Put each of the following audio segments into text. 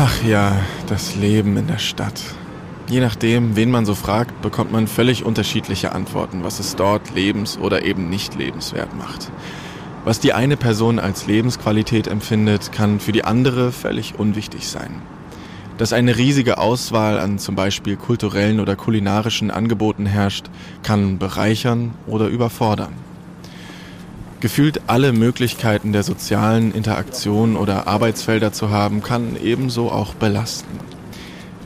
Ach ja, das Leben in der Stadt. Je nachdem, wen man so fragt, bekommt man völlig unterschiedliche Antworten, was es dort lebens- oder eben nicht lebenswert macht. Was die eine Person als Lebensqualität empfindet, kann für die andere völlig unwichtig sein. Dass eine riesige Auswahl an zum Beispiel kulturellen oder kulinarischen Angeboten herrscht, kann bereichern oder überfordern. Gefühlt alle Möglichkeiten der sozialen Interaktion oder Arbeitsfelder zu haben, kann ebenso auch belasten.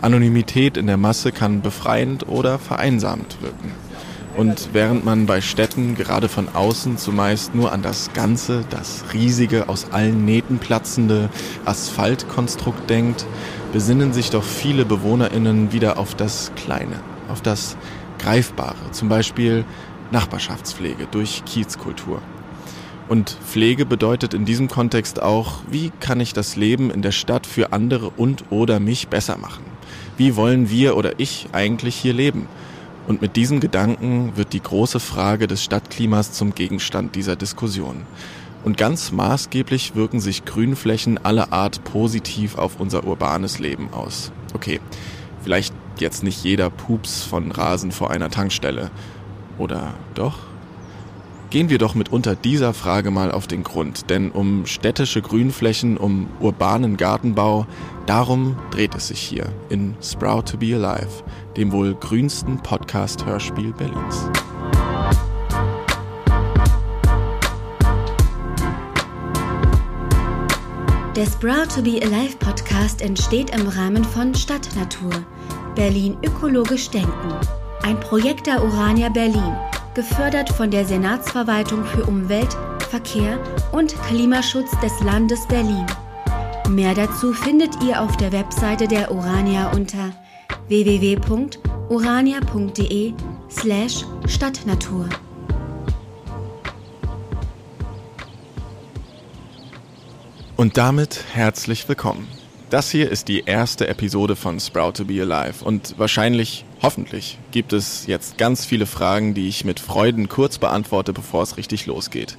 Anonymität in der Masse kann befreiend oder vereinsamend wirken. Und während man bei Städten gerade von außen zumeist nur an das ganze, das riesige, aus allen Nähten platzende Asphaltkonstrukt denkt, besinnen sich doch viele Bewohnerinnen wieder auf das Kleine, auf das Greifbare, zum Beispiel Nachbarschaftspflege durch Kiezkultur. Und Pflege bedeutet in diesem Kontext auch, wie kann ich das Leben in der Stadt für andere und oder mich besser machen? Wie wollen wir oder ich eigentlich hier leben? Und mit diesem Gedanken wird die große Frage des Stadtklimas zum Gegenstand dieser Diskussion. Und ganz maßgeblich wirken sich Grünflächen aller Art positiv auf unser urbanes Leben aus. Okay, vielleicht jetzt nicht jeder Pups von Rasen vor einer Tankstelle. Oder doch? Gehen wir doch mitunter dieser Frage mal auf den Grund, denn um städtische Grünflächen, um urbanen Gartenbau, darum dreht es sich hier in Sprout to be Alive, dem wohl grünsten Podcast-Hörspiel Berlins. Der Sprout to be Alive Podcast entsteht im Rahmen von Stadtnatur, Berlin ökologisch denken, ein Projekt der Urania Berlin gefördert von der Senatsverwaltung für Umwelt, Verkehr und Klimaschutz des Landes Berlin. Mehr dazu findet ihr auf der Webseite der Urania unter www.urania.de slash Stadtnatur. Und damit herzlich willkommen. Das hier ist die erste Episode von Sprout to be Alive und wahrscheinlich, hoffentlich, gibt es jetzt ganz viele Fragen, die ich mit Freuden kurz beantworte, bevor es richtig losgeht.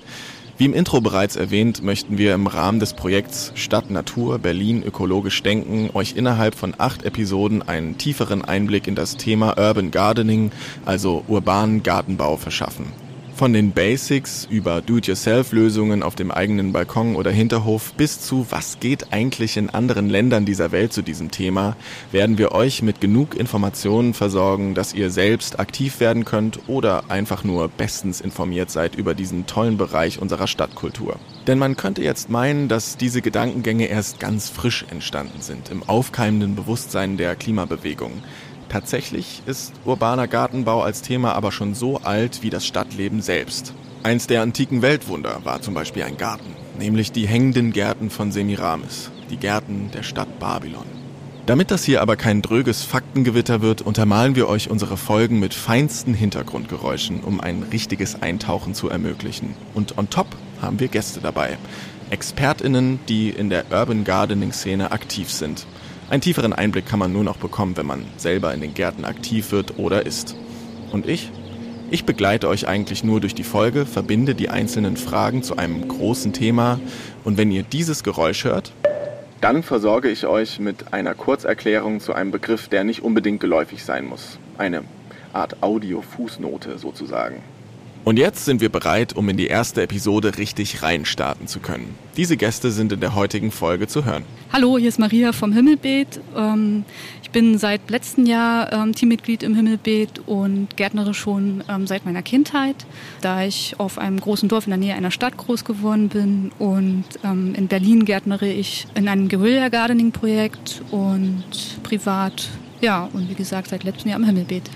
Wie im Intro bereits erwähnt, möchten wir im Rahmen des Projekts Stadt Natur Berlin ökologisch denken euch innerhalb von acht Episoden einen tieferen Einblick in das Thema Urban Gardening, also urbanen Gartenbau verschaffen. Von den Basics über Do-it-yourself-Lösungen auf dem eigenen Balkon oder Hinterhof bis zu was geht eigentlich in anderen Ländern dieser Welt zu diesem Thema, werden wir euch mit genug Informationen versorgen, dass ihr selbst aktiv werden könnt oder einfach nur bestens informiert seid über diesen tollen Bereich unserer Stadtkultur. Denn man könnte jetzt meinen, dass diese Gedankengänge erst ganz frisch entstanden sind, im aufkeimenden Bewusstsein der Klimabewegung. Tatsächlich ist urbaner Gartenbau als Thema aber schon so alt wie das Stadtleben selbst. Eins der antiken Weltwunder war zum Beispiel ein Garten, nämlich die hängenden Gärten von Semiramis, die Gärten der Stadt Babylon. Damit das hier aber kein dröges Faktengewitter wird, untermalen wir euch unsere Folgen mit feinsten Hintergrundgeräuschen, um ein richtiges Eintauchen zu ermöglichen. Und on top haben wir Gäste dabei. ExpertInnen, die in der Urban Gardening Szene aktiv sind. Einen tieferen Einblick kann man nur noch bekommen, wenn man selber in den Gärten aktiv wird oder ist. Und ich? Ich begleite euch eigentlich nur durch die Folge, verbinde die einzelnen Fragen zu einem großen Thema und wenn ihr dieses Geräusch hört, dann versorge ich euch mit einer Kurzerklärung zu einem Begriff, der nicht unbedingt geläufig sein muss. Eine Art Audio-Fußnote sozusagen. Und jetzt sind wir bereit, um in die erste Episode richtig reinstarten zu können. Diese Gäste sind in der heutigen Folge zu hören. Hallo, hier ist Maria vom Himmelbeet. Ähm, ich bin seit letztem Jahr ähm, Teammitglied im Himmelbeet und Gärtnere schon ähm, seit meiner Kindheit, da ich auf einem großen Dorf in der Nähe einer Stadt groß geworden bin. Und in Berlin gärtnere ich in einem Guerilla Gardening Projekt und privat, ja, und wie gesagt, seit letztem Jahr im Himmelbeet.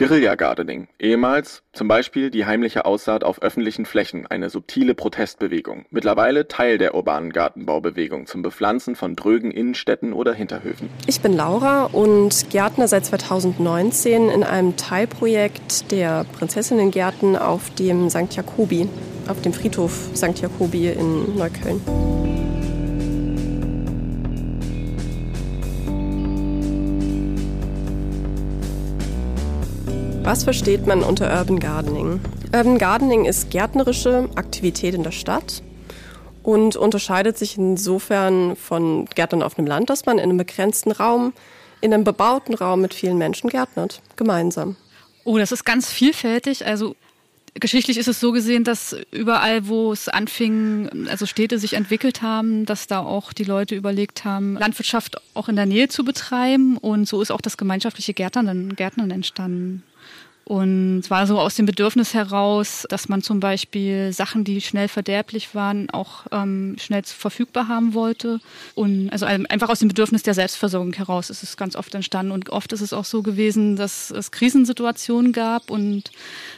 Guerilla Gardening, ehemals zum Beispiel die heimliche Aussaat auf öffentlichen Flächen, eine subtile Protestbewegung, mittlerweile Teil der urbanen Gartenbaubewegung zum Bepflanzen von drögen Innenstädten oder Hinterhöfen. Ich bin Laura und Gärtner seit 2019 in einem Teilprojekt der Prinzessinnengärten auf dem St. Jakobi, auf dem Friedhof St. Jakobi in Neukölln. Was versteht man unter Urban Gardening? Urban Gardening ist gärtnerische Aktivität in der Stadt und unterscheidet sich insofern von Gärtnern auf einem Land, dass man in einem begrenzten Raum, in einem bebauten Raum mit vielen Menschen gärtnert, gemeinsam. Oh, das ist ganz vielfältig. Also Geschichtlich ist es so gesehen, dass überall, wo es anfing, also Städte sich entwickelt haben, dass da auch die Leute überlegt haben, Landwirtschaft auch in der Nähe zu betreiben. Und so ist auch das gemeinschaftliche Gärtnern, Gärtnern entstanden. Und es war so aus dem Bedürfnis heraus, dass man zum Beispiel Sachen, die schnell verderblich waren, auch ähm, schnell verfügbar haben wollte. Und also einfach aus dem Bedürfnis der Selbstversorgung heraus ist es ganz oft entstanden. Und oft ist es auch so gewesen, dass es Krisensituationen gab und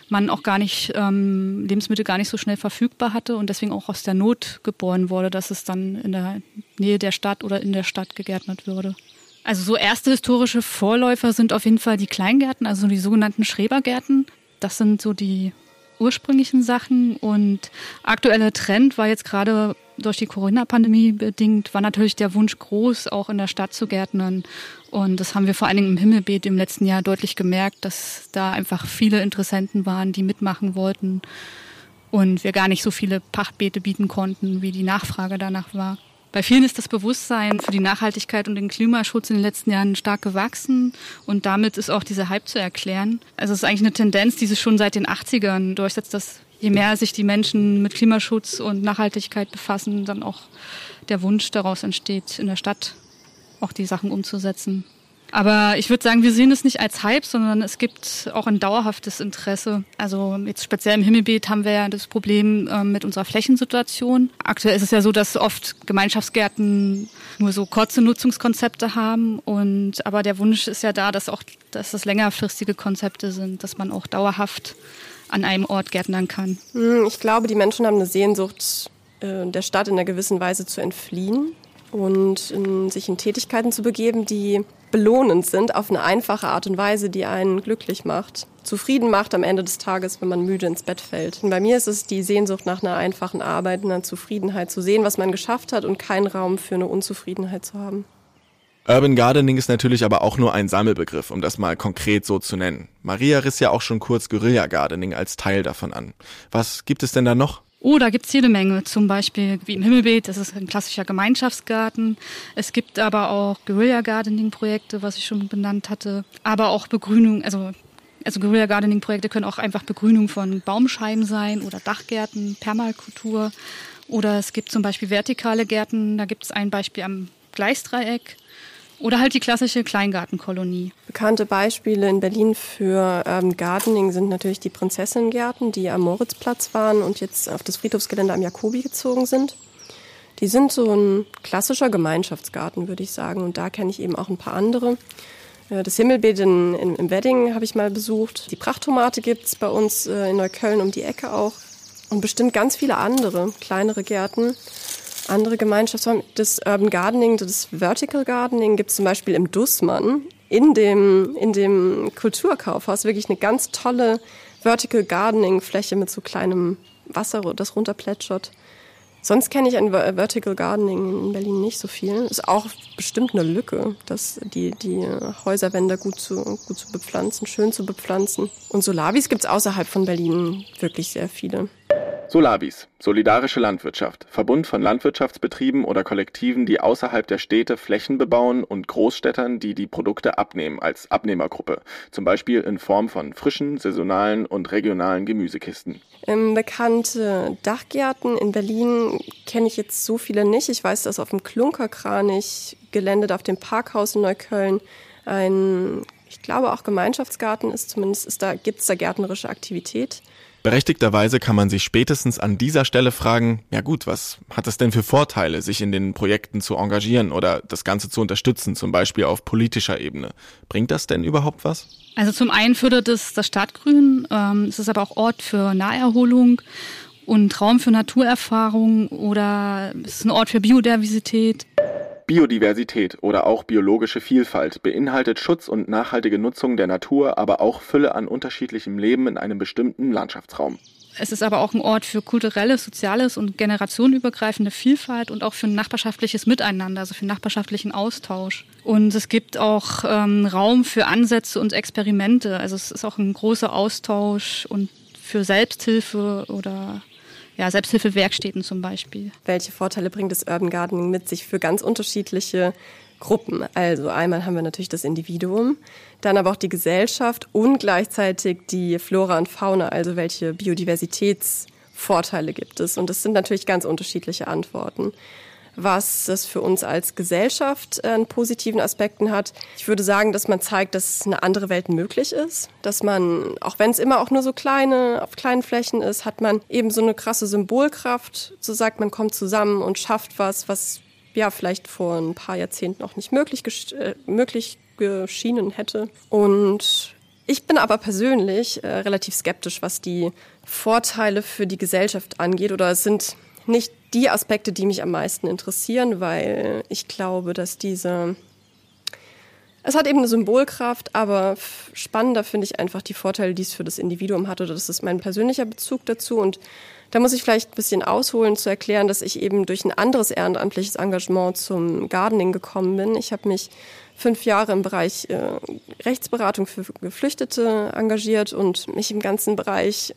man auch gar nicht ähm, Lebensmittel gar nicht so schnell verfügbar hatte und deswegen auch aus der Not geboren wurde, dass es dann in der Nähe der Stadt oder in der Stadt gegärtnet würde. Also so erste historische Vorläufer sind auf jeden Fall die Kleingärten, also die sogenannten Schrebergärten. Das sind so die ursprünglichen Sachen und aktueller Trend war jetzt gerade durch die Corona-Pandemie bedingt, war natürlich der Wunsch groß, auch in der Stadt zu gärtnern. Und das haben wir vor allen Dingen im Himmelbeet im letzten Jahr deutlich gemerkt, dass da einfach viele Interessenten waren, die mitmachen wollten und wir gar nicht so viele Pachtbeete bieten konnten, wie die Nachfrage danach war. Bei vielen ist das Bewusstsein für die Nachhaltigkeit und den Klimaschutz in den letzten Jahren stark gewachsen und damit ist auch dieser Hype zu erklären. Also es ist eigentlich eine Tendenz, die sich schon seit den 80ern durchsetzt, dass je mehr sich die Menschen mit Klimaschutz und Nachhaltigkeit befassen, dann auch der Wunsch daraus entsteht, in der Stadt auch die Sachen umzusetzen. Aber ich würde sagen, wir sehen es nicht als Hype, sondern es gibt auch ein dauerhaftes Interesse. Also jetzt speziell im Himmelbeet haben wir ja das Problem äh, mit unserer Flächensituation. Aktuell ist es ja so, dass oft Gemeinschaftsgärten nur so kurze Nutzungskonzepte haben. Und aber der Wunsch ist ja da, dass auch, dass das längerfristige Konzepte sind, dass man auch dauerhaft an einem Ort gärtnern kann. Hm, ich glaube, die Menschen haben eine Sehnsucht, äh, der Stadt in einer gewissen Weise zu entfliehen und in, sich in Tätigkeiten zu begeben, die belohnend sind auf eine einfache Art und Weise, die einen glücklich macht, zufrieden macht am Ende des Tages, wenn man müde ins Bett fällt. Und bei mir ist es die Sehnsucht nach einer einfachen Arbeit, einer Zufriedenheit zu sehen, was man geschafft hat und keinen Raum für eine Unzufriedenheit zu haben. Urban Gardening ist natürlich aber auch nur ein Sammelbegriff, um das mal konkret so zu nennen. Maria riss ja auch schon kurz Guerilla Gardening als Teil davon an. Was gibt es denn da noch? Oh, da gibt's jede Menge. Zum Beispiel wie im Himmelbeet, das ist ein klassischer Gemeinschaftsgarten. Es gibt aber auch Guerilla-Gardening-Projekte, was ich schon benannt hatte. Aber auch Begrünung, also, also Guerilla-Gardening-Projekte können auch einfach Begrünung von Baumscheiben sein oder Dachgärten, Permakultur. Oder es gibt zum Beispiel vertikale Gärten. Da gibt es ein Beispiel am Gleisdreieck. Oder halt die klassische Kleingartenkolonie. Bekannte Beispiele in Berlin für Urban Gardening sind natürlich die Prinzessinnengärten, die am Moritzplatz waren und jetzt auf das Friedhofsgelände am Jakobi gezogen sind. Die sind so ein klassischer Gemeinschaftsgarten, würde ich sagen. Und da kenne ich eben auch ein paar andere. Äh, das Himmelbeet in, in, im Wedding habe ich mal besucht. Die Prachttomate gibt es bei uns äh, in Neukölln um die Ecke auch. Und bestimmt ganz viele andere kleinere Gärten andere Gemeinschaftsformen. Das Urban Gardening, das Vertical Gardening gibt es zum Beispiel im Dussmann in dem, in dem Kulturkaufhaus wirklich eine ganz tolle Vertical Gardening Fläche mit so kleinem Wasser, das runterplätschert. Sonst kenne ich ein Vertical Gardening in Berlin nicht so viel. Ist auch bestimmt eine Lücke, dass die, die Häuserwände gut zu, gut zu bepflanzen, schön zu bepflanzen. Und Solavis gibt es außerhalb von Berlin wirklich sehr viele. Solavis, solidarische Landwirtschaft, Verbund von Landwirtschaftsbetrieben oder Kollektiven, die außerhalb der Städte Flächen bebauen und Großstädtern, die die Produkte abnehmen als Abnehmergruppe, zum Beispiel in Form von frischen, saisonalen und regionalen Gemüsekisten. Ähm, bekannte Dachgärten in Berlin kenne ich jetzt so viele nicht. Ich weiß, dass auf dem Klunkerkranich geländet auf dem Parkhaus in Neukölln ein, ich glaube auch Gemeinschaftsgarten ist, zumindest ist da, gibt es da gärtnerische Aktivität. Berechtigterweise kann man sich spätestens an dieser Stelle fragen, ja gut, was hat es denn für Vorteile, sich in den Projekten zu engagieren oder das Ganze zu unterstützen, zum Beispiel auf politischer Ebene? Bringt das denn überhaupt was? Also zum einen fördert es das Stadtgrün, ähm, es ist aber auch Ort für Naherholung und Raum für Naturerfahrung oder es ist ein Ort für Biodiversität. Biodiversität oder auch biologische Vielfalt beinhaltet Schutz und nachhaltige Nutzung der Natur, aber auch Fülle an unterschiedlichem Leben in einem bestimmten Landschaftsraum. Es ist aber auch ein Ort für kulturelles, soziales und generationenübergreifende Vielfalt und auch für nachbarschaftliches Miteinander, also für nachbarschaftlichen Austausch. Und es gibt auch ähm, Raum für Ansätze und Experimente. Also es ist auch ein großer Austausch und für Selbsthilfe oder ja, Selbsthilfewerkstätten zum Beispiel. Welche Vorteile bringt das Urban Gardening mit sich für ganz unterschiedliche Gruppen? Also einmal haben wir natürlich das Individuum, dann aber auch die Gesellschaft und gleichzeitig die Flora und Fauna, also welche Biodiversitätsvorteile gibt es? Und das sind natürlich ganz unterschiedliche Antworten was das für uns als Gesellschaft äh, einen positiven Aspekten hat. Ich würde sagen, dass man zeigt, dass eine andere Welt möglich ist, dass man, auch wenn es immer auch nur so kleine, auf kleinen Flächen ist, hat man eben so eine krasse Symbolkraft, so sagt man kommt zusammen und schafft was, was ja vielleicht vor ein paar Jahrzehnten noch nicht möglich, äh, möglich geschienen hätte. Und ich bin aber persönlich äh, relativ skeptisch, was die Vorteile für die Gesellschaft angeht. Oder es sind nicht die Aspekte, die mich am meisten interessieren, weil ich glaube, dass diese es hat eben eine Symbolkraft, aber spannender finde ich einfach die Vorteile, die es für das Individuum hat. Oder das ist mein persönlicher Bezug dazu. Und da muss ich vielleicht ein bisschen ausholen, zu erklären, dass ich eben durch ein anderes ehrenamtliches Engagement zum Gardening gekommen bin. Ich habe mich fünf Jahre im Bereich äh, Rechtsberatung für Geflüchtete engagiert und mich im ganzen Bereich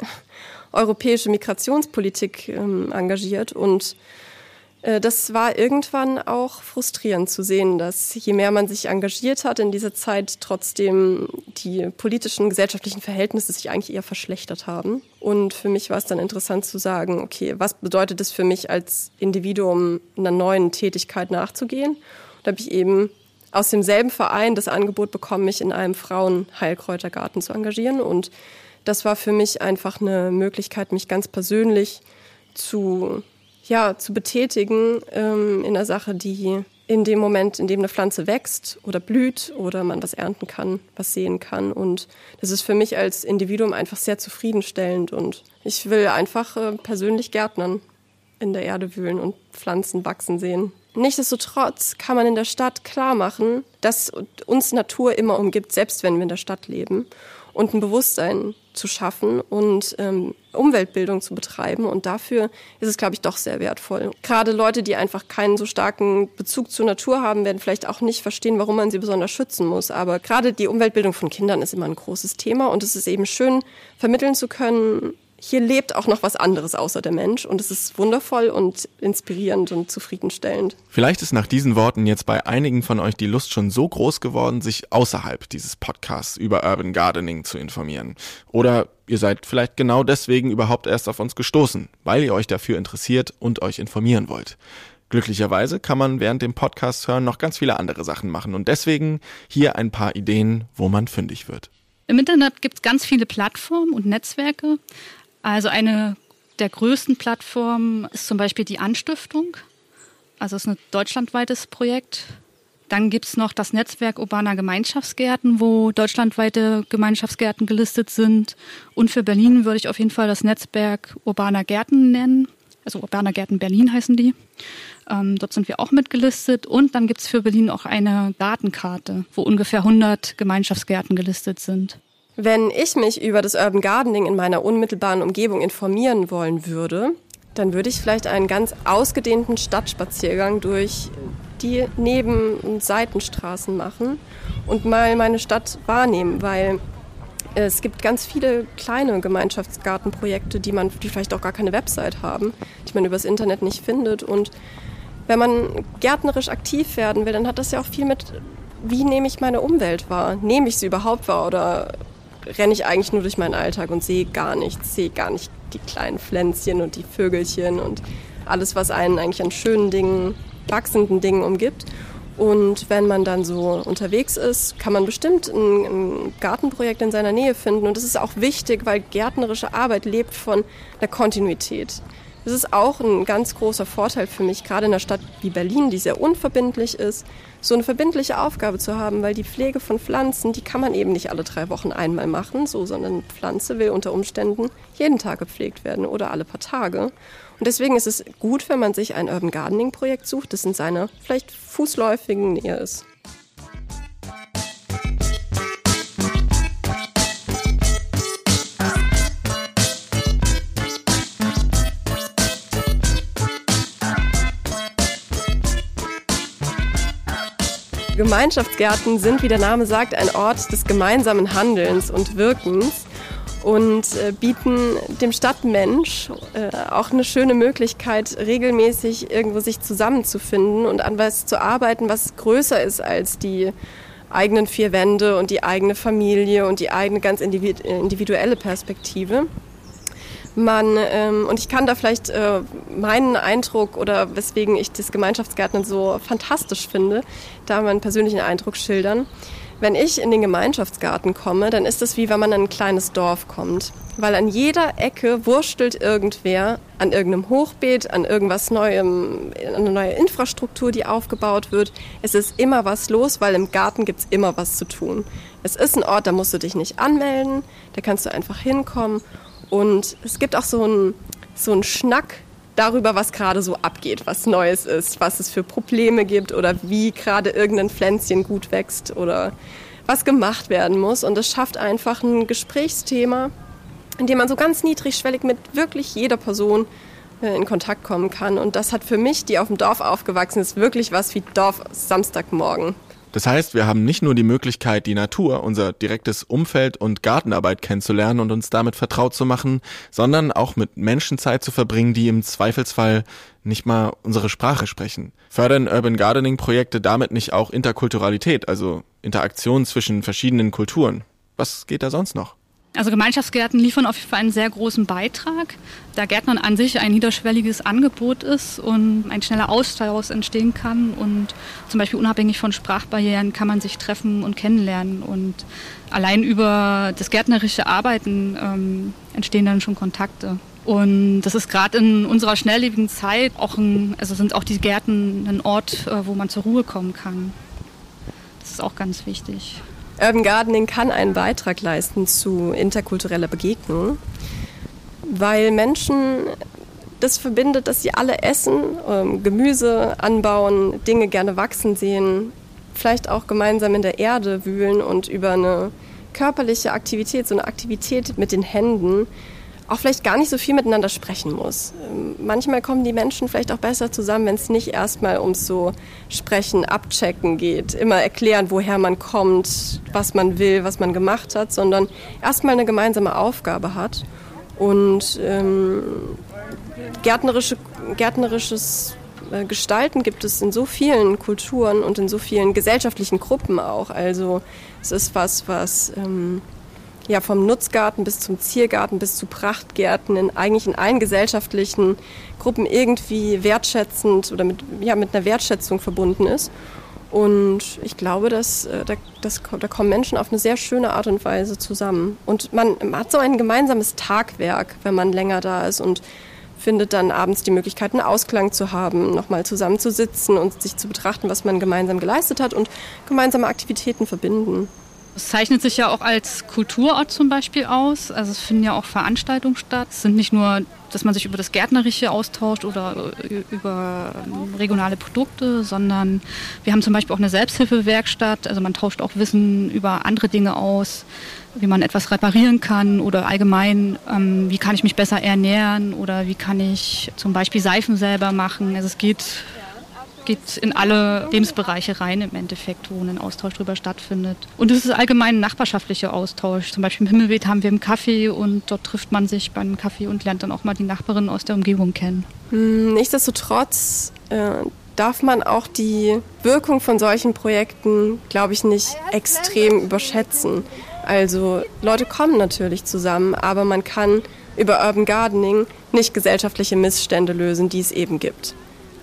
europäische Migrationspolitik ähm, engagiert. Und äh, das war irgendwann auch frustrierend zu sehen, dass je mehr man sich engagiert hat in dieser Zeit, trotzdem die politischen, gesellschaftlichen Verhältnisse sich eigentlich eher verschlechtert haben. Und für mich war es dann interessant zu sagen, okay, was bedeutet es für mich als Individuum, einer neuen Tätigkeit nachzugehen? Da habe ich eben aus demselben Verein das Angebot bekommen, mich in einem Frauenheilkräutergarten zu engagieren und das war für mich einfach eine Möglichkeit, mich ganz persönlich zu, ja, zu betätigen ähm, in einer Sache, die in dem Moment, in dem eine Pflanze wächst oder blüht oder man was ernten kann, was sehen kann. Und das ist für mich als Individuum einfach sehr zufriedenstellend. Und ich will einfach äh, persönlich Gärtnern in der Erde wühlen und Pflanzen wachsen sehen. Nichtsdestotrotz kann man in der Stadt klar machen, dass uns Natur immer umgibt, selbst wenn wir in der Stadt leben und ein Bewusstsein zu schaffen und ähm, Umweltbildung zu betreiben. Und dafür ist es, glaube ich, doch sehr wertvoll. Gerade Leute, die einfach keinen so starken Bezug zur Natur haben, werden vielleicht auch nicht verstehen, warum man sie besonders schützen muss. Aber gerade die Umweltbildung von Kindern ist immer ein großes Thema und es ist eben schön, vermitteln zu können, hier lebt auch noch was anderes außer der Mensch und es ist wundervoll und inspirierend und zufriedenstellend. Vielleicht ist nach diesen Worten jetzt bei einigen von euch die Lust schon so groß geworden, sich außerhalb dieses Podcasts über Urban Gardening zu informieren. Oder ihr seid vielleicht genau deswegen überhaupt erst auf uns gestoßen, weil ihr euch dafür interessiert und euch informieren wollt. Glücklicherweise kann man während dem Podcast hören noch ganz viele andere Sachen machen und deswegen hier ein paar Ideen, wo man fündig wird. Im Internet gibt es ganz viele Plattformen und Netzwerke. Also eine der größten Plattformen ist zum Beispiel die Anstiftung. Also es ist ein deutschlandweites Projekt. Dann gibt es noch das Netzwerk urbaner Gemeinschaftsgärten, wo deutschlandweite Gemeinschaftsgärten gelistet sind. Und für Berlin würde ich auf jeden Fall das Netzwerk urbaner Gärten nennen. Also urbaner Gärten Berlin heißen die. Ähm, dort sind wir auch mitgelistet. Und dann gibt es für Berlin auch eine Gartenkarte, wo ungefähr 100 Gemeinschaftsgärten gelistet sind. Wenn ich mich über das Urban Gardening in meiner unmittelbaren Umgebung informieren wollen würde, dann würde ich vielleicht einen ganz ausgedehnten Stadtspaziergang durch die Neben- und Seitenstraßen machen und mal meine Stadt wahrnehmen, weil es gibt ganz viele kleine Gemeinschaftsgartenprojekte, die man, die vielleicht auch gar keine Website haben, die man übers Internet nicht findet. Und wenn man gärtnerisch aktiv werden will, dann hat das ja auch viel mit, wie nehme ich meine Umwelt wahr? Nehme ich sie überhaupt wahr oder renne ich eigentlich nur durch meinen Alltag und sehe gar nichts, sehe gar nicht die kleinen Pflänzchen und die Vögelchen und alles, was einen eigentlich an schönen Dingen, wachsenden Dingen umgibt. Und wenn man dann so unterwegs ist, kann man bestimmt ein, ein, Gartenprojekt in seiner Nähe finden. Und das ist auch wichtig, weil gärtnerische Arbeit lebt von der Kontinuität. Das ist auch ein ganz großer Vorteil für mich, gerade in einer Stadt wie Berlin, die sehr unverbindlich ist, so eine verbindliche Aufgabe zu haben, weil die Pflege von Pflanzen, die kann man eben nicht alle drei Wochen einmal machen, so, sondern Pflanze will unter Umständen jeden Tag gepflegt werden oder alle paar Tage. Und deswegen ist es gut, wenn man sich ein Urban Gardening Projekt sucht, das in seiner vielleicht fußläufigen Nähe ist. Gemeinschaftsgärten sind, wie der Name sagt, ein Ort des gemeinsamen Handelns und Wirkens. und äh, bieten dem Stadtmensch äh, auch eine schöne Möglichkeit, regelmäßig irgendwo sich zusammenzufinden und an was zu arbeiten, was größer ist als die eigenen vier Wände und die eigene Familie und die eigene ganz individuelle Perspektive. Man, ähm, und ich kann da vielleicht äh, meinen Eindruck oder weswegen ich das Gemeinschaftsgärtnern so fantastisch finde, da meinen persönlichen Eindruck schildern. Wenn ich in den Gemeinschaftsgarten komme, dann ist es wie wenn man in ein kleines Dorf kommt. Weil an jeder Ecke wurstelt irgendwer an irgendeinem Hochbeet, an irgendwas Neuem, an eine neue Infrastruktur, die aufgebaut wird. Es ist immer was los, weil im Garten gibt's immer was zu tun. Es ist ein Ort, da musst du dich nicht anmelden, da kannst du einfach hinkommen. Und es gibt auch so einen so Schnack darüber, was gerade so abgeht, was Neues ist, was es für Probleme gibt oder wie gerade irgendein Pflänzchen gut wächst oder was gemacht werden muss. Und es schafft einfach ein Gesprächsthema, in dem man so ganz niedrigschwellig mit wirklich jeder Person äh, in Kontakt kommen kann. Und das hat für mich, die auf dem Dorf aufgewachsen ist, wirklich was wie Dorf Samstagmorgen. Das heißt, wir haben nicht nur die Möglichkeit, die Natur, unser direktes Umfeld und Gartenarbeit kennenzulernen und uns damit vertraut zu machen, sondern auch mit Menschen Zeit zu verbringen, die im Zweifelsfall nicht mal unsere Sprache sprechen. Fördern Urban Gardening Projekte damit nicht auch Interkulturalität, also Interaktion zwischen verschiedenen Kulturen? Was geht da sonst noch? Also Gemeinschaftsgärten liefern auf jeden Fall einen sehr großen Beitrag, da Gärtnern an sich ein niederschwelliges Angebot ist und ein schneller Austausch entstehen kann und zum Beispiel unabhängig von Sprachbarrieren kann man sich treffen und kennenlernen und allein über das gärtnerische Arbeiten ähm, entstehen dann schon Kontakte. Und das ist gerade in unserer schnelllebigen Zeit auch ein, also sind auch die Gärten ein Ort, äh, wo man zur Ruhe kommen kann. Das ist auch ganz wichtig. Urban Gardening kann einen Beitrag leisten zu interkultureller Begegnung, weil Menschen das verbindet, dass sie alle essen, ähm, Gemüse anbauen, Dinge gerne wachsen sehen, vielleicht auch gemeinsam in der Erde wühlen und über eine körperliche Aktivität, so eine Aktivität mit den Händen, auch vielleicht gar nicht so viel miteinander sprechen muss. Ähm, manchmal kommen die Menschen vielleicht auch besser zusammen, wenn es nicht erstmal ums so Sprechen, Abchecken geht, immer erklären, woher man kommt, was man will, was man gemacht hat, sondern erstmal eine gemeinsame Aufgabe hat. Und ähm, gärtnerische, gärtnerisches äh, Gestalten gibt es in so vielen Kulturen und in so vielen gesellschaftlichen Gruppen auch. Also es ist was, was ähm, ja, vom Nutzgarten bis zum Ziergarten bis zu Prachtgärten in eigentlich in allen gesellschaftlichen Gruppen irgendwie wertschätzend oder mit, ja, mit einer Wertschätzung verbunden ist. Und ich glaube, dass, äh, da, dass, da kommen Menschen auf eine sehr schöne Art und Weise zusammen. Und man hat so ein gemeinsames Tagwerk, wenn man länger da ist und findet dann abends die Möglichkeit, einen Ausklang zu haben, nochmal zusammen zu sitzen und sich zu betrachten, was man gemeinsam geleistet hat und gemeinsame Aktivitäten verbinden. Es zeichnet sich ja auch als Kulturort zum Beispiel aus. Also es finden ja auch Veranstaltungen statt. Es sind nicht nur, dass man sich über das Gärtnerische austauscht oder über ähm, regionale Produkte, sondern wir haben zum Beispiel auch eine Selbsthilfewerkstatt. Also man tauscht auch Wissen über andere Dinge aus, wie man etwas reparieren kann oder allgemein, ähm, wie kann ich mich besser ernähren oder wie kann ich zum Beispiel Seifen selber machen. Also es geht geht in alle Lebensbereiche rein im Endeffekt, wo ein Austausch darüber stattfindet. Und es ist allgemein ein nachbarschaftlicher Austausch. Zum Beispiel im Himmelweht haben wir einen Kaffee und dort trifft man sich beim Kaffee und lernt dann auch mal die Nachbarin aus der Umgebung kennen. Hm, nichtsdestotrotz äh, darf man auch die Wirkung von solchen Projekten, glaube ich, nicht extrem überschätzen. Also Leute kommen natürlich zusammen, aber man kann über Urban Gardening nicht gesellschaftliche Missstände lösen, die es eben gibt.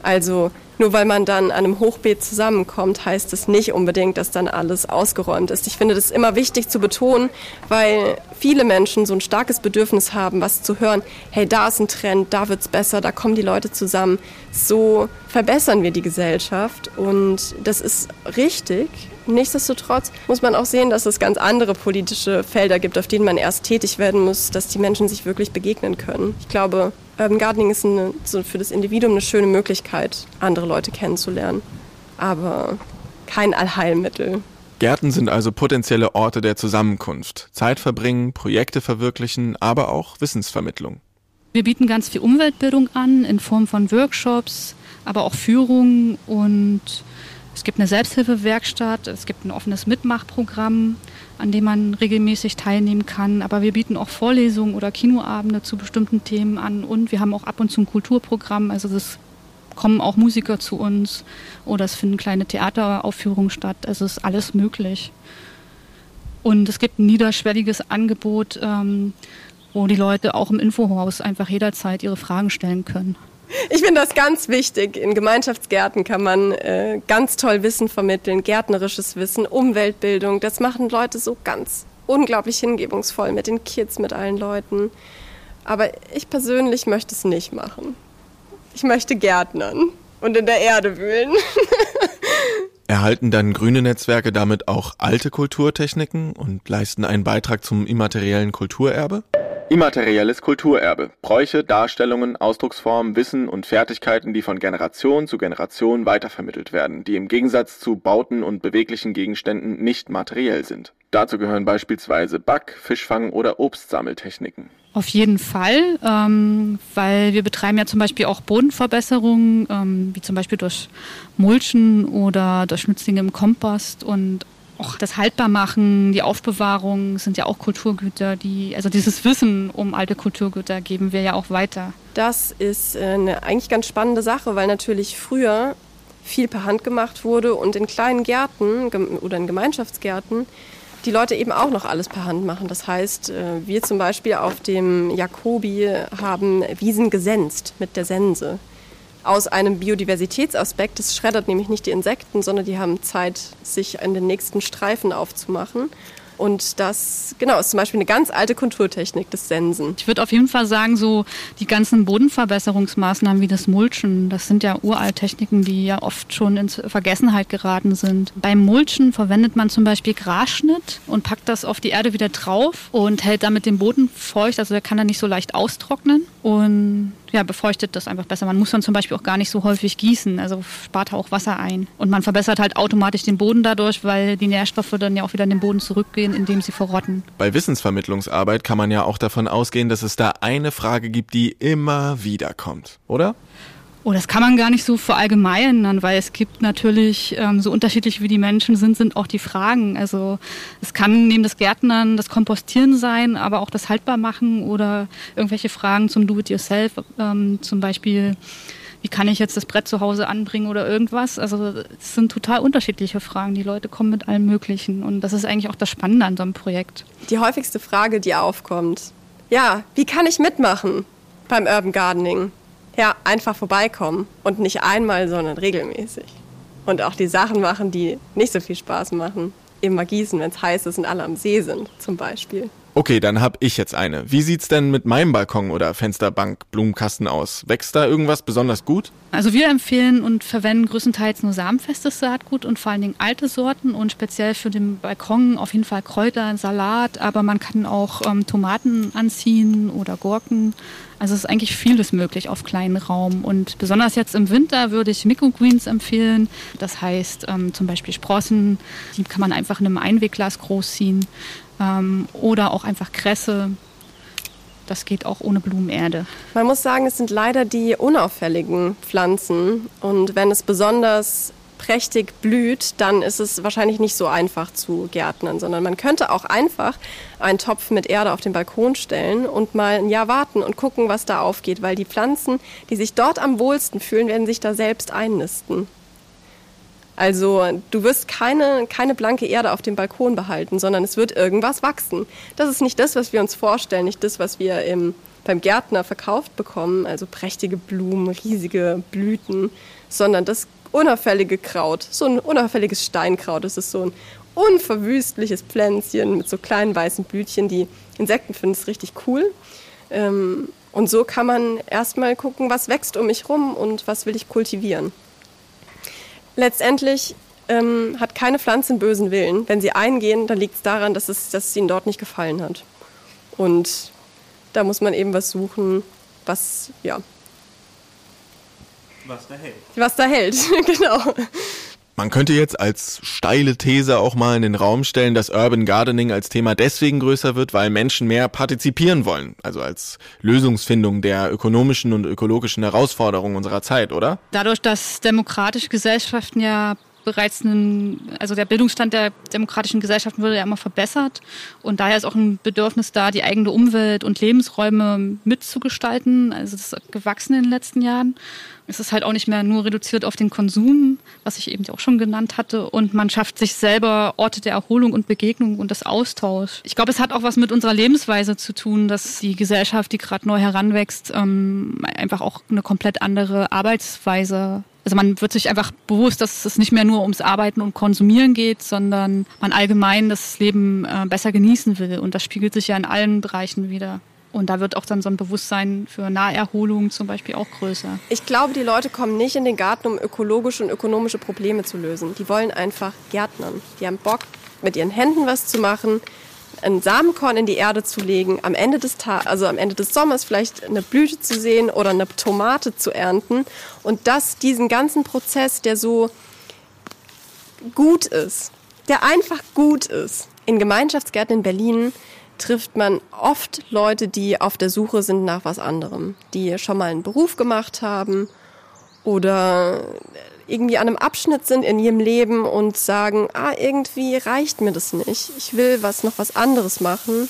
Also nur weil man dann an einem Hochbeet zusammenkommt, heißt es nicht unbedingt, dass dann alles ausgeräumt ist. Ich finde das immer wichtig zu betonen, weil viele Menschen so ein starkes Bedürfnis haben, was zu hören. Hey, da ist ein Trend, da wird's besser, da kommen die Leute zusammen. So verbessern wir die Gesellschaft und das ist richtig. Nichtsdestotrotz muss man auch sehen, dass es ganz andere politische Felder gibt, auf denen man erst tätig werden muss, dass die Menschen sich wirklich begegnen können. Ich glaube, Urban Gardening ist eine, so für das Individuum eine schöne Möglichkeit, andere Leute kennenzulernen. Aber kein Allheilmittel. Gärten sind also potenzielle Orte der Zusammenkunft. Zeit verbringen, Projekte verwirklichen, aber auch Wissensvermittlung. Wir bieten ganz viel Umweltbildung an in Form von Workshops, aber auch Führungen und Es gibt eine Selbsthilfewerkstatt, es gibt ein offenes Mitmachprogramm, an dem man regelmäßig teilnehmen kann. Aber wir bieten auch Vorlesungen oder Kinoabende zu bestimmten Themen an und wir haben auch ab und zu ein Kulturprogramm. Also es kommen auch Musiker zu uns oder es finden kleine Theateraufführungen statt. Also es ist alles möglich. Und es gibt ein niederschwelliges Angebot, ähm, wo die Leute auch im Infohaus einfach jederzeit ihre Fragen stellen können. Ich finde das ganz wichtig. In Gemeinschaftsgärten kann man äh, ganz toll Wissen vermitteln, gärtnerisches Wissen, Umweltbildung. Das machen Leute so ganz unglaublich hingebungsvoll mit den Kids, mit allen Leuten. Aber ich persönlich möchte es nicht machen. Ich möchte Gärtnern und in der Erde wühlen. Erhalten dann grüne Netzwerke damit auch alte Kulturtechniken und leisten einen Beitrag zum immateriellen Kulturerbe? Immaterielles Kulturerbe. Bräuche, Darstellungen, Ausdrucksformen, Wissen und Fertigkeiten, die von Generation zu Generation weitervermittelt werden, die im Gegensatz zu Bauten und beweglichen Gegenständen nicht materiell sind. Dazu gehören beispielsweise Back-, Fischfang- oder Obstsammeltechniken. Auf jeden Fall, ähm, weil wir betreiben ja zum Beispiel auch Bodenverbesserungen, ähm, wie zum Beispiel durch Mulchen oder durch Nützlinge im Kompost und auch das Haltbarmachen, die Aufbewahrung sind ja auch Kulturgüter, die, also dieses Wissen um alte Kulturgüter geben wir ja auch weiter. Das ist äh, eine eigentlich ganz spannende Sache, weil natürlich früher viel per Hand gemacht wurde und in kleinen Gärten oder in Gemeinschaftsgärten die Leute eben auch noch alles per Hand machen. Das heißt, äh, wir zum Beispiel auf dem Jakobi haben Wiesen gesenzt mit der Sense. Aus einem Biodiversitätsaspekt. Das schreddert nämlich nicht die Insekten, sondern die haben Zeit, sich an den nächsten Streifen aufzumachen. Und das, genau, ist zum Beispiel eine ganz alte Kulturtechnik, das Sensen. Ich würde auf jeden Fall sagen, so die ganzen Bodenverbesserungsmaßnahmen wie das Mulchen, das sind ja uralt Techniken, die ja oft schon in Vergessenheit geraten sind. Beim Mulchen verwendet man zum Beispiel Grasschnitt und packt das auf die Erde wieder drauf und hält damit den Boden feucht, also der kann dann nicht so leicht austrocknen. Und ja, befeuchtet das einfach besser. Man muss dann zum Beispiel auch gar nicht so häufig gießen, also spart auch Wasser ein. Und man verbessert halt automatisch den Boden dadurch, weil die Nährstoffe dann ja auch wieder in den Boden zurückgehen, indem sie verrotten. Bei Wissensvermittlungsarbeit kann man ja auch davon ausgehen, dass es da eine Frage gibt, die immer wieder kommt, oder? Oh, das kann man gar nicht so verallgemeinern, weil es gibt natürlich, ähm, so unterschiedlich wie die Menschen sind, sind auch die Fragen. Also es kann neben das Gärtnern das Kompostieren sein, aber auch das Haltbarmachen oder irgendwelche Fragen zum Do-it-yourself, ähm, zum Beispiel, wie kann ich jetzt das Brett zu Hause anbringen oder irgendwas. Also es sind total unterschiedliche Fragen. Die Leute kommen mit allem Möglichen und das ist eigentlich auch das Spannende an so einem Projekt. Die häufigste Frage, die aufkommt, ja, wie kann ich mitmachen beim Urban Gardening? Ja, einfach vorbeikommen und nicht einmal, sondern regelmäßig. Und auch die Sachen machen, die nicht so viel Spaß machen. Immer gießen, wenn es heiß ist und alle am See sind, zum Beispiel. Okay, dann hab ich jetzt eine. Wie sieht's denn mit meinem Balkon oder Fensterbank, Blumenkasten aus? Wächst da irgendwas besonders gut? Also wir empfehlen und verwenden größtenteils nur samenfestes Saatgut und vor allen Dingen alte Sorten und speziell für den Balkon auf jeden Fall Kräuter, Salat, aber man kann auch ähm, Tomaten anziehen oder Gurken. Also es ist eigentlich vieles möglich auf kleinen Raum und besonders jetzt im Winter würde ich Microgreens empfehlen. Das heißt ähm, zum Beispiel Sprossen, die kann man einfach in einem Einwegglas großziehen ähm, oder auch einfach Kresse. Das geht auch ohne Blumenerde. Man muss sagen, es sind leider die unauffälligen Pflanzen. Und wenn es besonders prächtig blüht, dann ist es wahrscheinlich nicht so einfach zu gärtnern, sondern man könnte auch einfach einen Topf mit Erde auf den Balkon stellen und mal ein Jahr warten und gucken, was da aufgeht, weil die Pflanzen, die sich dort am wohlsten fühlen, werden sich da selbst einnisten. Also du wirst keine, keine blanke Erde auf dem Balkon behalten, sondern es wird irgendwas wachsen. Das ist nicht das, was wir uns vorstellen, nicht das, was wir im, beim Gärtner verkauft bekommen, also prächtige Blumen, riesige Blüten, sondern das unauffällige Kraut, so ein unauffälliges Steinkraut. Das ist so ein unverwüstliches Pflänzchen mit so kleinen weißen Blütchen. Die Insekten finden es richtig cool. Ähm, und so kann man erstmal gucken, was wächst um mich rum und was will ich kultivieren. Letztendlich ähm, hat keine Pflanze einen bösen Willen. Wenn sie eingehen, dann liegt es daran, dass es, dass es ihnen dort nicht gefallen hat. Und da muss man eben was suchen, was, ja. Was da hält. Was da hält, genau. Man könnte jetzt als steile These auch mal in den Raum stellen, dass Urban Gardening als Thema deswegen größer wird, weil Menschen mehr partizipieren wollen, also als Lösungsfindung der ökonomischen und ökologischen Herausforderungen unserer Zeit, oder? Dadurch, dass demokratische Gesellschaften ja bereits ein, also der Bildungsstand der demokratischen Gesellschaften wurde ja immer verbessert und daher ist auch ein Bedürfnis da, die eigene Umwelt und Lebensräume mitzugestalten. Also das ist gewachsen in den letzten Jahren. Es ist halt auch nicht mehr nur reduziert auf den Konsum, was ich eben auch schon genannt hatte. Und man schafft sich selber Orte der Erholung und Begegnung und des Austauschs. Ich glaube, es hat auch was mit unserer Lebensweise zu tun, dass die Gesellschaft, die gerade neu heranwächst, ähm, einfach auch eine komplett andere Arbeitsweise also man wird sich einfach bewusst, dass es nicht mehr nur ums Arbeiten und Konsumieren geht, sondern man allgemein das Leben äh, besser genießen will. Und das spiegelt sich ja in allen Bereichen wieder. Und da wird auch dann so ein Bewusstsein für Naherholung zum Beispiel auch größer. Ich glaube, die Leute kommen nicht in den Garten, um ökologische und ökonomische Probleme zu lösen. Die wollen einfach Gärtnern. Die haben Bock, mit ihren Händen was zu machen, ein Samenkorn in die Erde zu legen, am Ende des Tages, also am Ende des Sommers vielleicht eine Blüte zu sehen oder eine Tomate zu ernten und das diesen ganzen Prozess, der so gut ist, der einfach gut ist. In Gemeinschaftsgärten in Berlin trifft man oft Leute, die auf der Suche sind nach was anderem, die schon mal einen Beruf gemacht haben oder irgendwie an einem Abschnitt sind in ihrem Leben und sagen, ah, irgendwie reicht mir das nicht. Ich will was noch was anderes machen.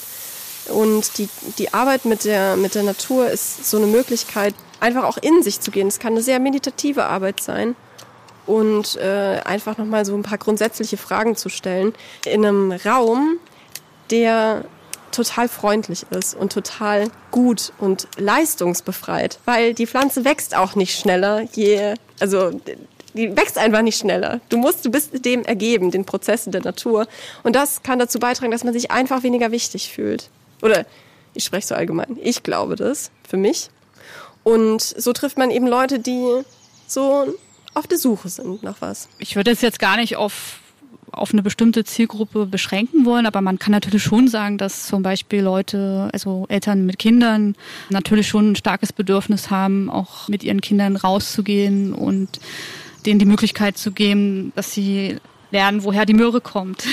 Und die, die Arbeit mit der, mit der Natur ist so eine Möglichkeit, einfach auch in sich zu gehen. Es kann eine sehr meditative Arbeit sein und äh, einfach nochmal so ein paar grundsätzliche Fragen zu stellen in einem Raum, der total freundlich ist und total gut und leistungsbefreit, weil die Pflanze wächst auch nicht schneller, je, also die wächst einfach nicht schneller. Du musst, du bist dem ergeben, den Prozessen der Natur. Und das kann dazu beitragen, dass man sich einfach weniger wichtig fühlt. Oder ich spreche so allgemein. Ich glaube das für mich. Und so trifft man eben Leute, die so auf der Suche sind nach was. Ich würde es jetzt gar nicht auf auf eine bestimmte Zielgruppe beschränken wollen, aber man kann natürlich schon sagen, dass zum Beispiel Leute, also Eltern mit Kindern, natürlich schon ein starkes Bedürfnis haben, auch mit ihren Kindern rauszugehen und denen die Möglichkeit zu geben, dass sie lernen, woher die Möhre kommt.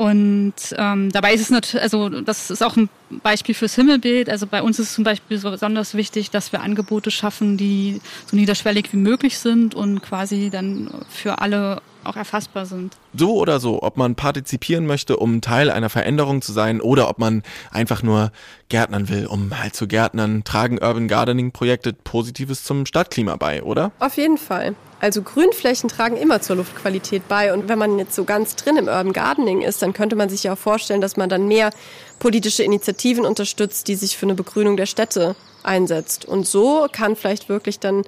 Und ähm, dabei ist es natürlich, also das ist auch ein Beispiel fürs Himmelbild. Also bei uns ist es zum Beispiel so besonders wichtig, dass wir Angebote schaffen, die so niederschwellig wie möglich sind und quasi dann für alle auch erfassbar sind. So oder so, ob man partizipieren möchte, um Teil einer Veränderung zu sein oder ob man einfach nur Gärtnern will, um halt zu Gärtnern, tragen Urban Gardening Projekte Positives zum Stadtklima bei, oder? Auf jeden Fall. Also Grünflächen tragen immer zur Luftqualität bei und wenn man jetzt so ganz drin im Urban Gardening ist, dann könnte man sich ja auch vorstellen, dass man dann mehr politische Initiativen unterstützt, die sich für eine Begrünung der Städte einsetzt. Und so kann vielleicht wirklich dann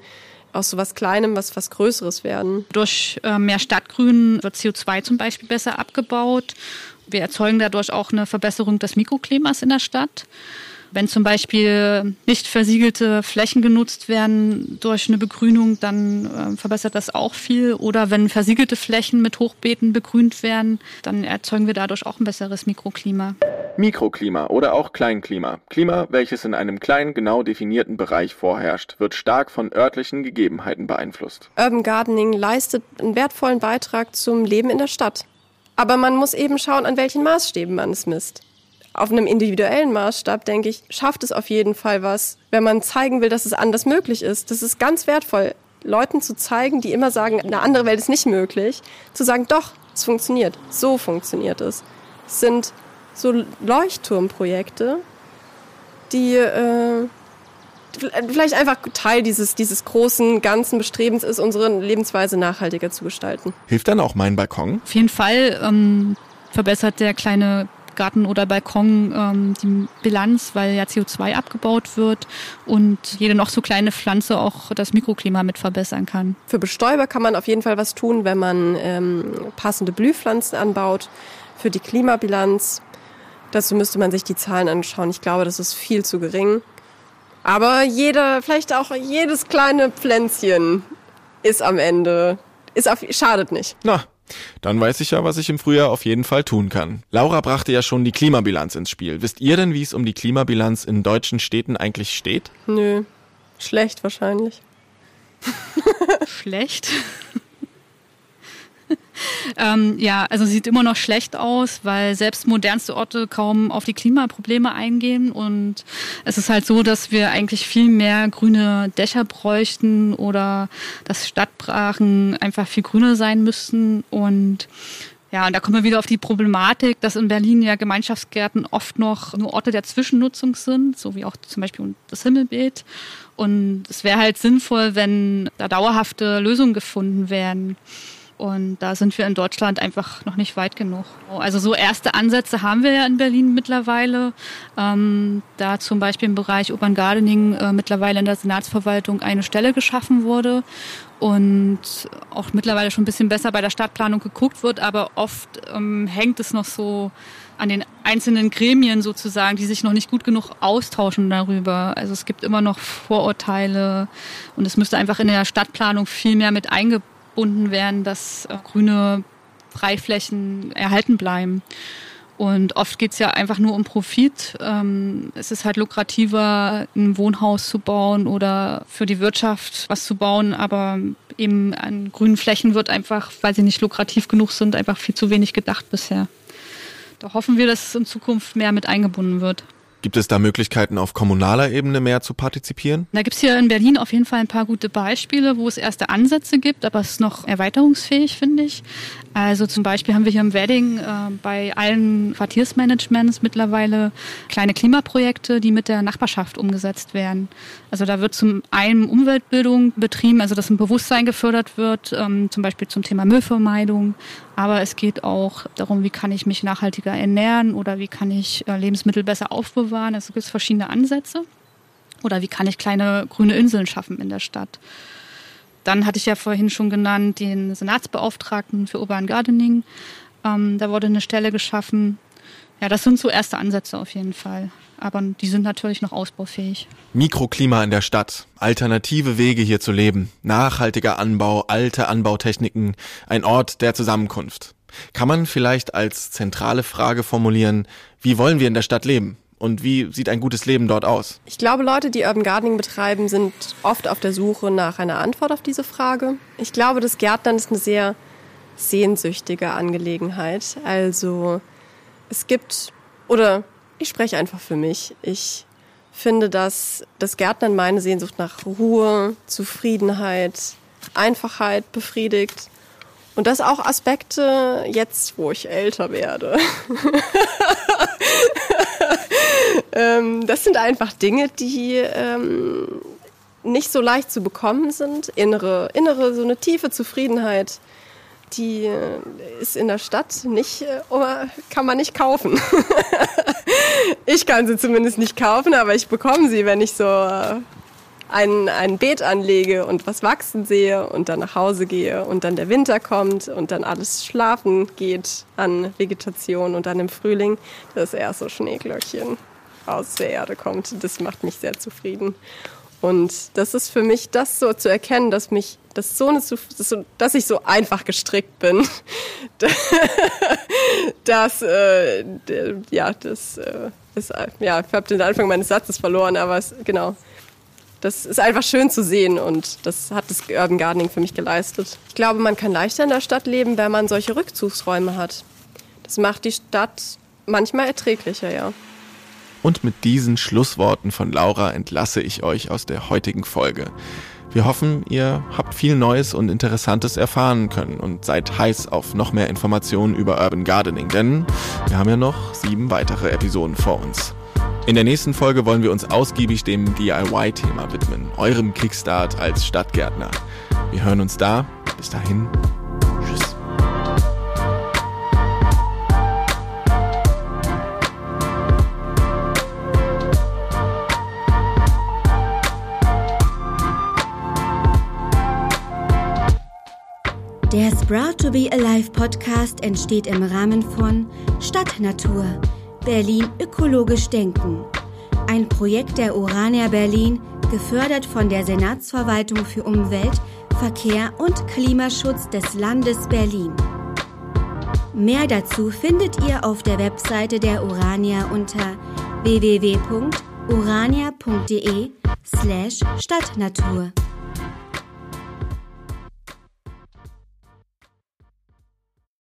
aus so was Kleinem was was Größeres werden. Durch äh, mehr Stadtgrün wird CO2 zum Beispiel besser abgebaut. Wir erzeugen dadurch auch eine Verbesserung des Mikroklimas in der Stadt. Wenn zum Beispiel nicht versiegelte Flächen genutzt werden durch eine Begrünung, dann äh, verbessert das auch viel. Oder wenn versiegelte Flächen mit Hochbeeten begrünt werden, dann erzeugen wir dadurch auch ein besseres Mikroklima. Mikroklima oder auch Kleinklima. Klima, welches in einem kleinen, genau definierten Bereich vorherrscht, wird stark von örtlichen Gegebenheiten beeinflusst. Urban Gardening leistet einen wertvollen Beitrag zum Leben in der Stadt. Aber man muss eben schauen, an welchen Maßstäben man es misst auf einem individuellen Maßstab, denke ich, schafft es auf jeden Fall was, wenn man zeigen will, dass es anders möglich ist. Das ist ganz wertvoll, Leuten zu zeigen, die immer sagen, eine andere Welt ist nicht möglich, zu sagen, doch, es funktioniert. So funktioniert es. Es sind so Leuchtturmprojekte, die äh, vielleicht einfach Teil dieses, dieses großen, ganzen Bestrebens ist, unsere Lebensweise nachhaltiger zu gestalten. Hilft dann auch mein Balkon? Auf jeden Fall ähm, verbessert der kleine Garten oder Balkon ähm, die Bilanz, weil ja CO2 abgebaut wird und jede noch so kleine Pflanze auch das Mikroklima mit verbessern kann. Für Bestäuber kann man auf jeden Fall was tun, wenn man ähm, passende Blühpflanzen anbaut. Für die Klimabilanz, dazu müsste man sich die Zahlen anschauen. Ich glaube, das ist viel zu gering. Aber jeder, vielleicht auch jedes kleine Pflänzchen ist am Ende, ist auf, schadet nicht. Na, dann weiß ich ja, was ich im Frühjahr auf jeden Fall tun kann. Laura brachte ja schon die Klimabilanz ins Spiel. Wisst ihr denn, wie es um die Klimabilanz in deutschen Städten eigentlich steht? Nö. Schlecht wahrscheinlich. Schlecht? Ähm, ja, also sieht immer noch schlecht aus, weil selbst modernste Orte kaum auf die Klimaprobleme eingehen. Und es ist halt so, dass wir eigentlich viel mehr grüne Dächer bräuchten oder dass Stadtbrachen einfach viel grüner sein müssten. Und ja, und da kommen wir wieder auf die Problematik, dass in Berlin ja Gemeinschaftsgärten oft noch nur Orte der Zwischennutzung sind, so wie auch zum Beispiel das Himmelbeet. Und es wäre halt sinnvoll, wenn da dauerhafte Lösungen gefunden werden. Und da sind wir in Deutschland einfach noch nicht weit genug. Also so erste Ansätze haben wir ja in Berlin mittlerweile. Ähm, da zum Beispiel im Bereich Urban Gardening äh, mittlerweile in der Senatsverwaltung eine Stelle geschaffen wurde und auch mittlerweile schon ein bisschen besser bei der Stadtplanung geguckt wird, aber oft ähm, hängt es noch so an den einzelnen Gremien sozusagen, die sich noch nicht gut genug austauschen darüber. Also es gibt immer noch Vorurteile und es müsste einfach in der Stadtplanung viel mehr mit eingebunden werden, dass grüne Freiflächen erhalten bleiben. Und oft geht es ja einfach nur um Profit. Ähm, es ist halt lukrativer, ein Wohnhaus zu bauen oder für die Wirtschaft was zu bauen, aber eben an grünen Flächen wird einfach, weil sie nicht lukrativ genug sind, einfach viel zu wenig gedacht bisher. Da hoffen wir, dass es in Zukunft mehr mit eingebunden wird. Gibt es da Möglichkeiten, auf kommunaler Ebene mehr zu partizipieren? Da gibt es hier in Berlin auf jeden Fall ein paar gute Beispiele, wo es erste Ansätze gibt, aber es ist noch erweiterungsfähig, finde ich. Also zum Beispiel haben wir hier im Wedding äh, bei allen Quartiersmanagements mittlerweile kleine Klimaprojekte, die mit der Nachbarschaft umgesetzt werden. Also da wird zum einen Umweltbildung betrieben, also dass ein Bewusstsein gefördert wird, ähm, zum Beispiel zum Thema Müllvermeidung. Aber es geht auch darum, wie kann ich mich nachhaltiger ernähren oder wie kann ich äh, Lebensmittel besser aufbewahren. Gibt es verschiedene Ansätze. Oder wie kann ich kleine grüne Inseln schaffen in der Stadt. Dann hatte ich ja vorhin schon genannt den Senatsbeauftragten für Urban Gardening. Ähm, da wurde eine Stelle geschaffen. Ja, das sind so erste Ansätze auf jeden Fall aber die sind natürlich noch ausbaufähig. Mikroklima in der Stadt, alternative Wege hier zu leben, nachhaltiger Anbau, alte Anbautechniken, ein Ort der Zusammenkunft. Kann man vielleicht als zentrale Frage formulieren, wie wollen wir in der Stadt leben? Und wie sieht ein gutes Leben dort aus? Ich glaube, Leute, die Urban Gardening betreiben, sind oft auf der Suche nach einer Antwort auf diese Frage. Ich glaube, das Gärtnern ist eine sehr sehnsüchtige Angelegenheit. Also es gibt, oder ich spreche einfach für mich. Ich finde, dass das Gärtnern meine Sehnsucht nach Ruhe, Zufriedenheit, Einfachheit befriedigt. Und das auch Aspekte jetzt, wo ich älter werde. ähm, das sind einfach Dinge, die ähm, nicht so leicht zu bekommen sind. Innere, innere, so eine tiefe Zufriedenheit die äh, ist in der Stadt nicht, äh, oh, kann man nicht kaufen. ich kann sie zumindest nicht kaufen, aber ich bekomme sie, wenn ich so äh, ein, ein Beet anlege und was wachsen sehe und dann nach Hause gehe und dann der Winter kommt und dann alles schlafen geht an Vegetation und dann im Frühling das erste Schneeglöckchen aus der Erde kommt. Das macht mich sehr zufrieden. Und das ist für mich das so zu erkennen, dass mich das so eine, dass ich so einfach gestrickt bin, dass äh, ja das äh, ist ja ich habe den Anfang meines Satzes verloren, aber es, genau das ist einfach schön zu sehen und das hat das Urban Gardening für mich geleistet. Ich glaube, man kann leichter in der Stadt leben, wenn man solche Rückzugsräume hat. Das macht die Stadt manchmal erträglicher, ja. Und mit diesen Schlussworten von Laura entlasse ich euch aus der heutigen Folge. Wir hoffen, ihr habt viel Neues und Interessantes erfahren können und seid heiß auf noch mehr Informationen über Urban Gardening, denn wir haben ja noch sieben weitere Episoden vor uns. In der nächsten Folge wollen wir uns ausgiebig dem DIY-Thema widmen, eurem Kickstart als Stadtgärtner. Wir hören uns da. Bis dahin, Der Sprout to be Alive Podcast entsteht im Rahmen von Stadtnatur, Berlin ökologisch denken. Ein Projekt der Urania Berlin, gefördert von der Senatsverwaltung für Umwelt, Verkehr und Klimaschutz des Landes Berlin. Mehr dazu findet ihr auf der Webseite der Urania unter www.urania.de slash Stadtnatur.